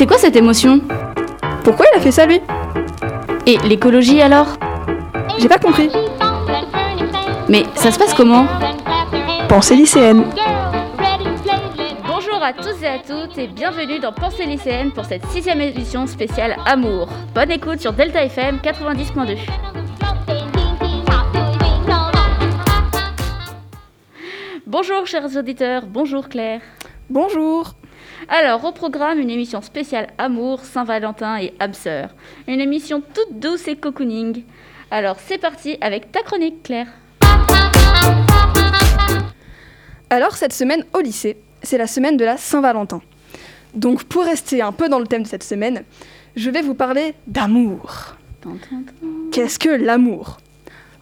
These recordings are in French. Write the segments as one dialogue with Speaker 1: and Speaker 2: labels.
Speaker 1: C'est quoi cette émotion
Speaker 2: Pourquoi il a fait ça lui
Speaker 1: Et l'écologie alors
Speaker 2: J'ai pas compris.
Speaker 1: Mais ça se passe comment
Speaker 2: Pensée lycéenne.
Speaker 1: Bonjour à tous et à toutes et bienvenue dans Pensée lycéenne pour cette sixième édition spéciale Amour. Bonne écoute sur Delta FM 90.2. Bonjour chers auditeurs, bonjour Claire.
Speaker 2: Bonjour.
Speaker 1: Alors, au programme, une émission spéciale Amour, Saint-Valentin et âme sœur. Une émission toute douce et cocooning. Alors, c'est parti avec ta chronique, Claire.
Speaker 2: Alors, cette semaine au lycée, c'est la semaine de la Saint-Valentin. Donc, pour rester un peu dans le thème de cette semaine, je vais vous parler d'amour. Qu'est-ce que l'amour?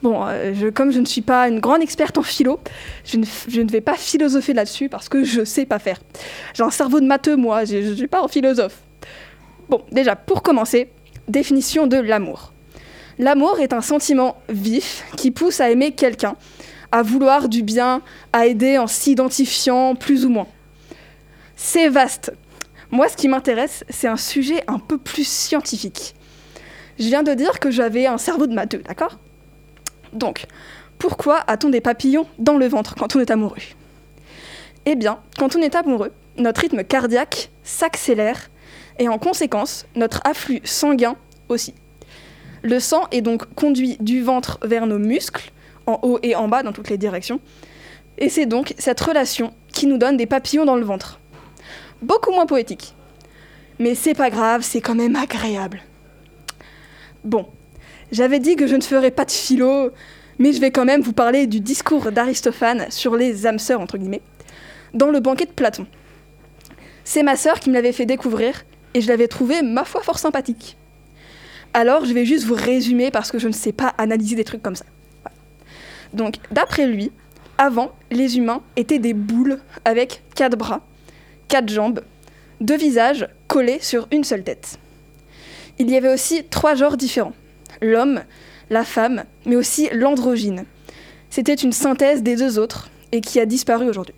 Speaker 2: Bon, euh, comme je ne suis pas une grande experte en philo, je ne, ne vais pas philosopher là-dessus parce que je sais pas faire. J'ai un cerveau de matheux, moi, je ne suis pas un philosophe. Bon, déjà, pour commencer, définition de l'amour. L'amour est un sentiment vif qui pousse à aimer quelqu'un, à vouloir du bien, à aider en s'identifiant plus ou moins. C'est vaste. Moi, ce qui m'intéresse, c'est un sujet un peu plus scientifique. Je viens de dire que j'avais un cerveau de matheux, d'accord? Donc, pourquoi a-t-on des papillons dans le ventre quand on est amoureux? Eh bien, quand on est amoureux, notre rythme cardiaque s'accélère et en conséquence, notre afflux sanguin aussi. Le sang est donc conduit du ventre vers nos muscles, en haut et en bas dans toutes les directions, et c'est donc cette relation qui nous donne des papillons dans le ventre. Beaucoup moins poétique. Mais c'est pas grave, c'est quand même agréable. Bon, j'avais dit que je ne ferais pas de philo, mais je vais quand même vous parler du discours d'Aristophane sur les âmes sœurs, entre guillemets, dans le banquet de Platon. C'est ma sœur qui me l'avait fait découvrir, et je l'avais trouvé, ma foi, fort sympathique. Alors, je vais juste vous résumer parce que je ne sais pas analyser des trucs comme ça. Donc, d'après lui, avant, les humains étaient des boules avec quatre bras, quatre jambes, deux visages collés sur une seule tête. Il y avait aussi trois genres différents l'homme, la femme, mais aussi l'androgyne. C'était une synthèse des deux autres et qui a disparu aujourd'hui.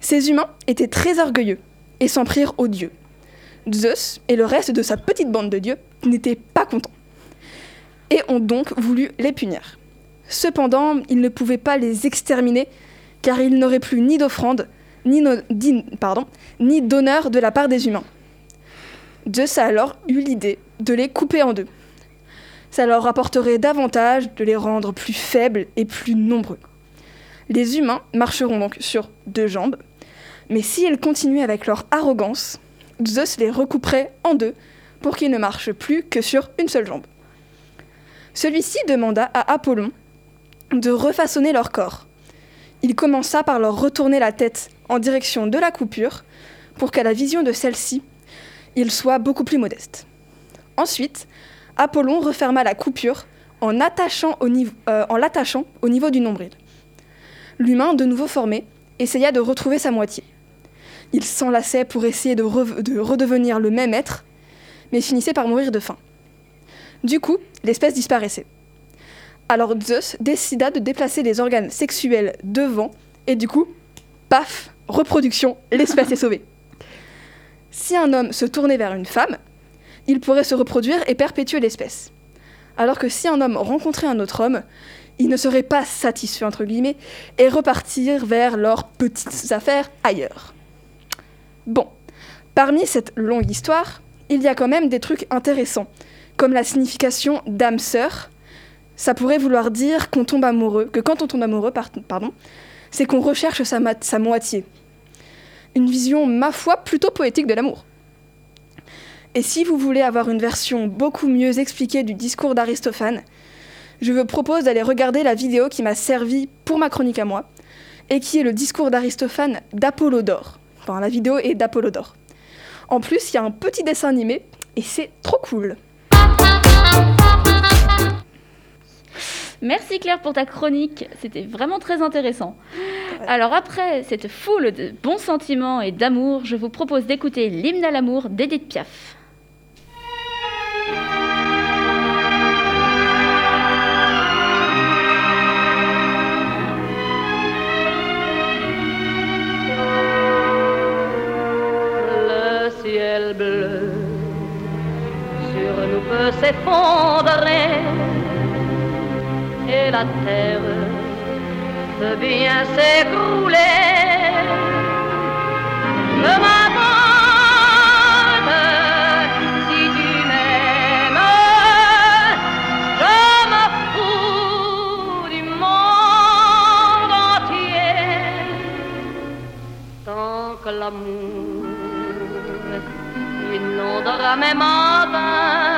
Speaker 2: Ces humains étaient très orgueilleux et s'en prirent aux dieux. Zeus et le reste de sa petite bande de dieux n'étaient pas contents et ont donc voulu les punir. Cependant, ils ne pouvaient pas les exterminer car ils n'auraient plus ni d'offrande, ni, ni d'honneur de la part des humains. Zeus a alors eu l'idée de les couper en deux ça leur rapporterait davantage de les rendre plus faibles et plus nombreux. Les humains marcheront donc sur deux jambes, mais si ils continuent avec leur arrogance, Zeus les recouperait en deux pour qu'ils ne marchent plus que sur une seule jambe. Celui-ci demanda à Apollon de refaçonner leur corps. Il commença par leur retourner la tête en direction de la coupure pour qu'à la vision de celle-ci, ils soient beaucoup plus modestes. Ensuite, Apollon referma la coupure euh, en l'attachant au niveau du nombril. L'humain, de nouveau formé, essaya de retrouver sa moitié. Il s'enlaçait pour essayer de redevenir le même être, mais finissait par mourir de faim. Du coup, l'espèce disparaissait. Alors Zeus décida de déplacer les organes sexuels devant, et du coup, paf, reproduction, l'espèce est sauvée. Si un homme se tournait vers une femme, il pourrait se reproduire et perpétuer l'espèce. Alors que si un homme rencontrait un autre homme, il ne serait pas satisfait, entre guillemets, et repartir vers leurs petites affaires ailleurs. Bon, parmi cette longue histoire, il y a quand même des trucs intéressants, comme la signification d'âme sœur. Ça pourrait vouloir dire qu'on tombe amoureux, que quand on tombe amoureux, pardon, c'est qu'on recherche sa, sa moitié. Une vision, ma foi, plutôt poétique de l'amour. Et si vous voulez avoir une version beaucoup mieux expliquée du discours d'Aristophane, je vous propose d'aller regarder la vidéo qui m'a servi pour ma chronique à moi, et qui est le discours d'Aristophane d'Apollodore. Enfin, la vidéo est d'Apollodore. En plus, il y a un petit dessin animé, et c'est trop cool.
Speaker 1: Merci Claire pour ta chronique, c'était vraiment très intéressant. Alors après cette foule de bons sentiments et d'amour, je vous propose d'écouter l'hymne à l'amour d'Edith Piaf.
Speaker 3: S'effondrer et la terre peut bien s'écrouler. Ne si tu m'aimes, je me fous du monde entier. Tant que l'amour inondera mes matins,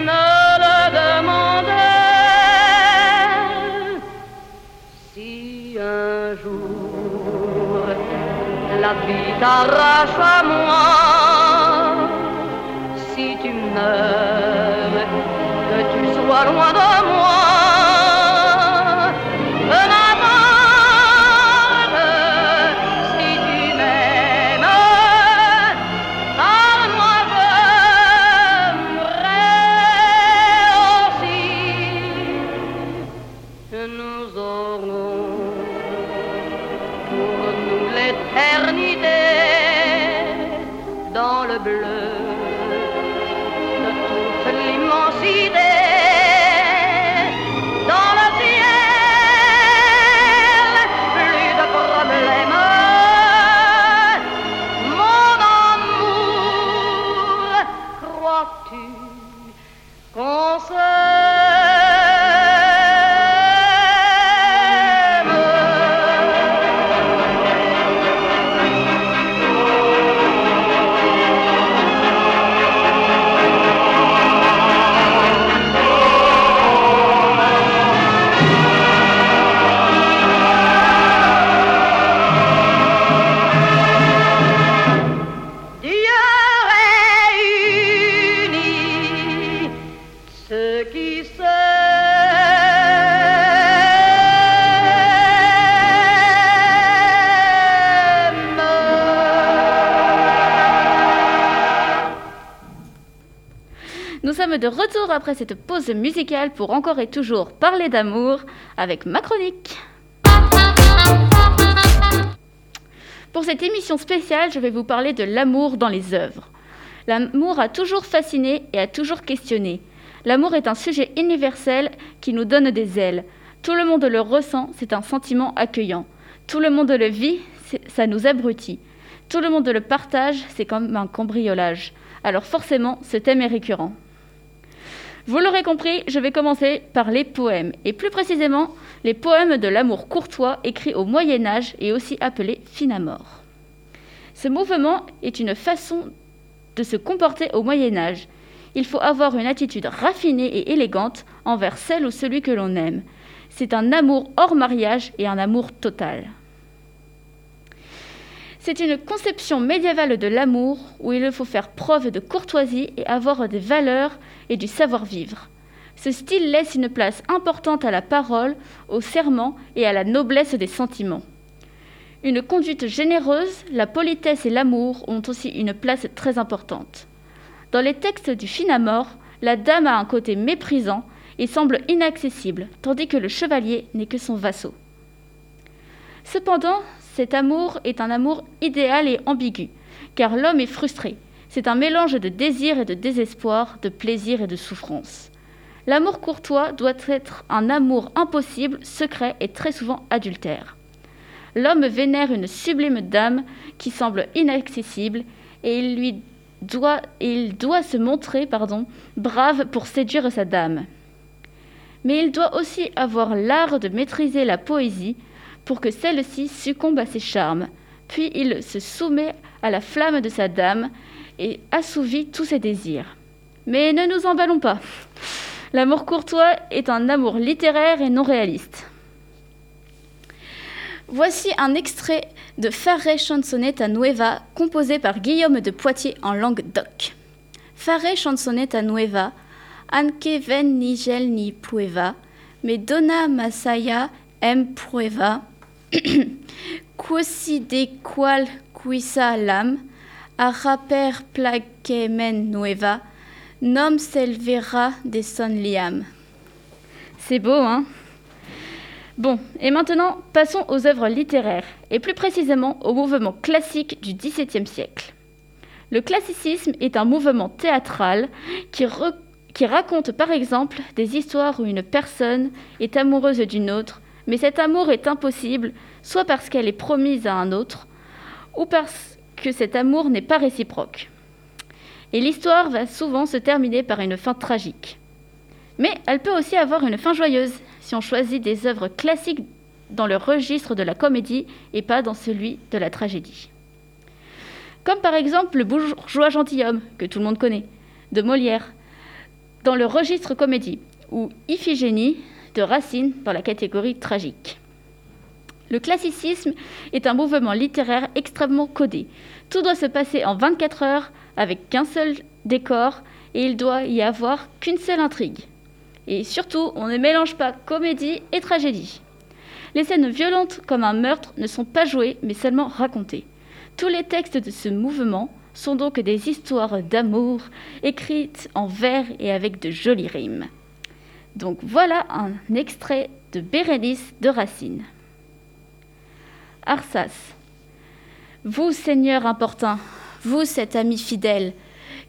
Speaker 3: t'arrache à moi, si tu meurs, que tu sois loin de
Speaker 1: de retour après cette pause musicale pour encore et toujours parler d'amour avec ma chronique. Pour cette émission spéciale, je vais vous parler de l'amour dans les œuvres. L'amour a toujours fasciné et a toujours questionné. L'amour est un sujet universel qui nous donne des ailes. Tout le monde le ressent, c'est un sentiment accueillant. Tout le monde le vit, ça nous abrutit. Tout le monde le partage, c'est comme un cambriolage. Alors forcément, ce thème est récurrent. Vous l'aurez compris, je vais commencer par les poèmes, et plus précisément les poèmes de l'amour courtois écrits au Moyen Âge et aussi appelés finamore. Ce mouvement est une façon de se comporter au Moyen Âge. Il faut avoir une attitude raffinée et élégante envers celle ou celui que l'on aime. C'est un amour hors mariage et un amour total. C'est une conception médiévale de l'amour où il faut faire preuve de courtoisie et avoir des valeurs et du savoir-vivre. Ce style laisse une place importante à la parole, au serment et à la noblesse des sentiments. Une conduite généreuse, la politesse et l'amour ont aussi une place très importante. Dans les textes du Finamore, la dame a un côté méprisant et semble inaccessible, tandis que le chevalier n'est que son vassau. Cependant, cet amour est un amour idéal et ambigu, car l'homme est frustré. C'est un mélange de désir et de désespoir, de plaisir et de souffrance. L'amour courtois doit être un amour impossible, secret et très souvent adultère. L'homme vénère une sublime dame qui semble inaccessible et il doit, se montrer brave pour séduire sa dame. mais il doit aussi avoir l'art de maîtriser la poésie pour que celle-ci succombe à ses charmes. Puis il se soumet à la flamme de sa dame et assouvit tous ses désirs. Mais ne nous emballons pas. L'amour courtois est un amour littéraire et non réaliste. Voici un extrait de Faré Chansonnetta Nueva, composé par Guillaume de Poitiers en langue doc. Faré Chansonnetta Nueva, anque ven ni gel ni pueva, me donna masaya em prueba, quasi de qual quisa lam, a raper plaquemen nueva, nom selvera de son liam. C'est beau, hein? Bon, et maintenant, passons aux œuvres littéraires, et plus précisément au mouvement classique du XVIIe siècle. Le classicisme est un mouvement théâtral qui raconte par exemple des histoires où une personne est amoureuse d'une autre, mais cet amour est impossible, soit parce qu'elle est promise à un autre, ou parce que cet amour n'est pas réciproque. Et l'histoire va souvent se terminer par une fin tragique. Mais elle peut aussi avoir une fin joyeuse, si on choisit des œuvres classiques dans le registre de la comédie et pas dans celui de la tragédie. Comme par exemple Le bourgeois gentilhomme, que tout le monde connaît, de Molière, dans le registre comédie, ou Iphigénie de Racine dans la catégorie tragique. Le classicisme est un mouvement littéraire extrêmement codé. Tout doit se passer en 24 heures avec qu'un seul décor et il doit y avoir qu'une seule intrigue. Et surtout, on ne mélange pas comédie et tragédie. Les scènes violentes comme un meurtre ne sont pas jouées, mais seulement racontées. Tous les textes de ce mouvement sont donc des histoires d'amour écrites en vers et avec de jolies rimes. Donc voilà un extrait de Bérénice de Racine. Arsas. Vous, Seigneur importun, vous, cet ami fidèle,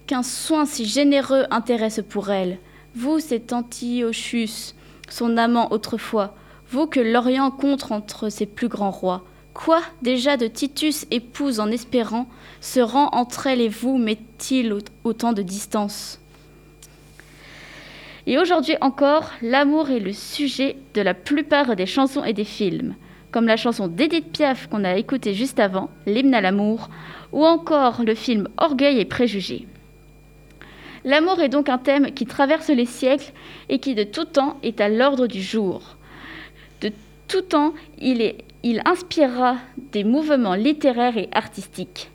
Speaker 1: qu'un soin si généreux intéresse pour elle, vous, cet Antiochus, son amant autrefois, vous que l'Orient contre entre ses plus grands rois, quoi déjà de Titus épouse en espérant, se rend entre elle et vous, met-il autant de distance? Et aujourd'hui encore, l'amour est le sujet de la plupart des chansons et des films, comme la chanson d'Edith Piaf qu'on a écoutée juste avant, L'hymne à l'amour, ou encore le film Orgueil et préjugés. L'amour est donc un thème qui traverse les siècles et qui de tout temps est à l'ordre du jour. De tout temps, il, il inspirera des mouvements littéraires et artistiques.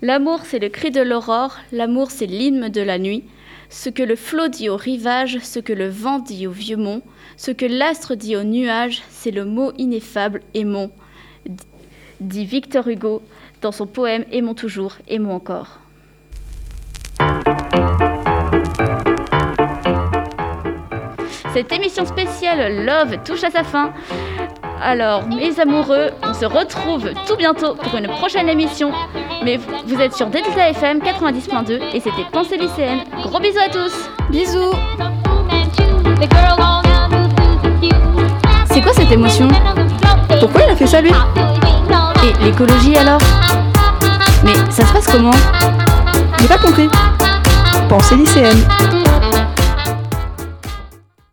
Speaker 1: L'amour, c'est le cri de l'aurore, l'amour, c'est l'hymne de la nuit, ce que le flot dit au rivage, ce que le vent dit au vieux mont, ce que l'astre dit au nuage, c'est le mot ineffable aimons, dit Victor Hugo dans son poème Aimons toujours, aimons encore. Cette émission spéciale Love touche à sa fin. Alors, mes amoureux, on se retrouve tout bientôt pour une prochaine émission. Mais vous êtes sur Delta FM 90.2 et c'était Pensée lycéenne. Gros bisous à tous.
Speaker 2: Bisous. C'est quoi cette émotion? Pourquoi il a fait ça lui?
Speaker 1: Et l'écologie alors? Mais ça se passe comment?
Speaker 2: J'ai pas compris. Pensée lycéenne.